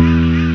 Música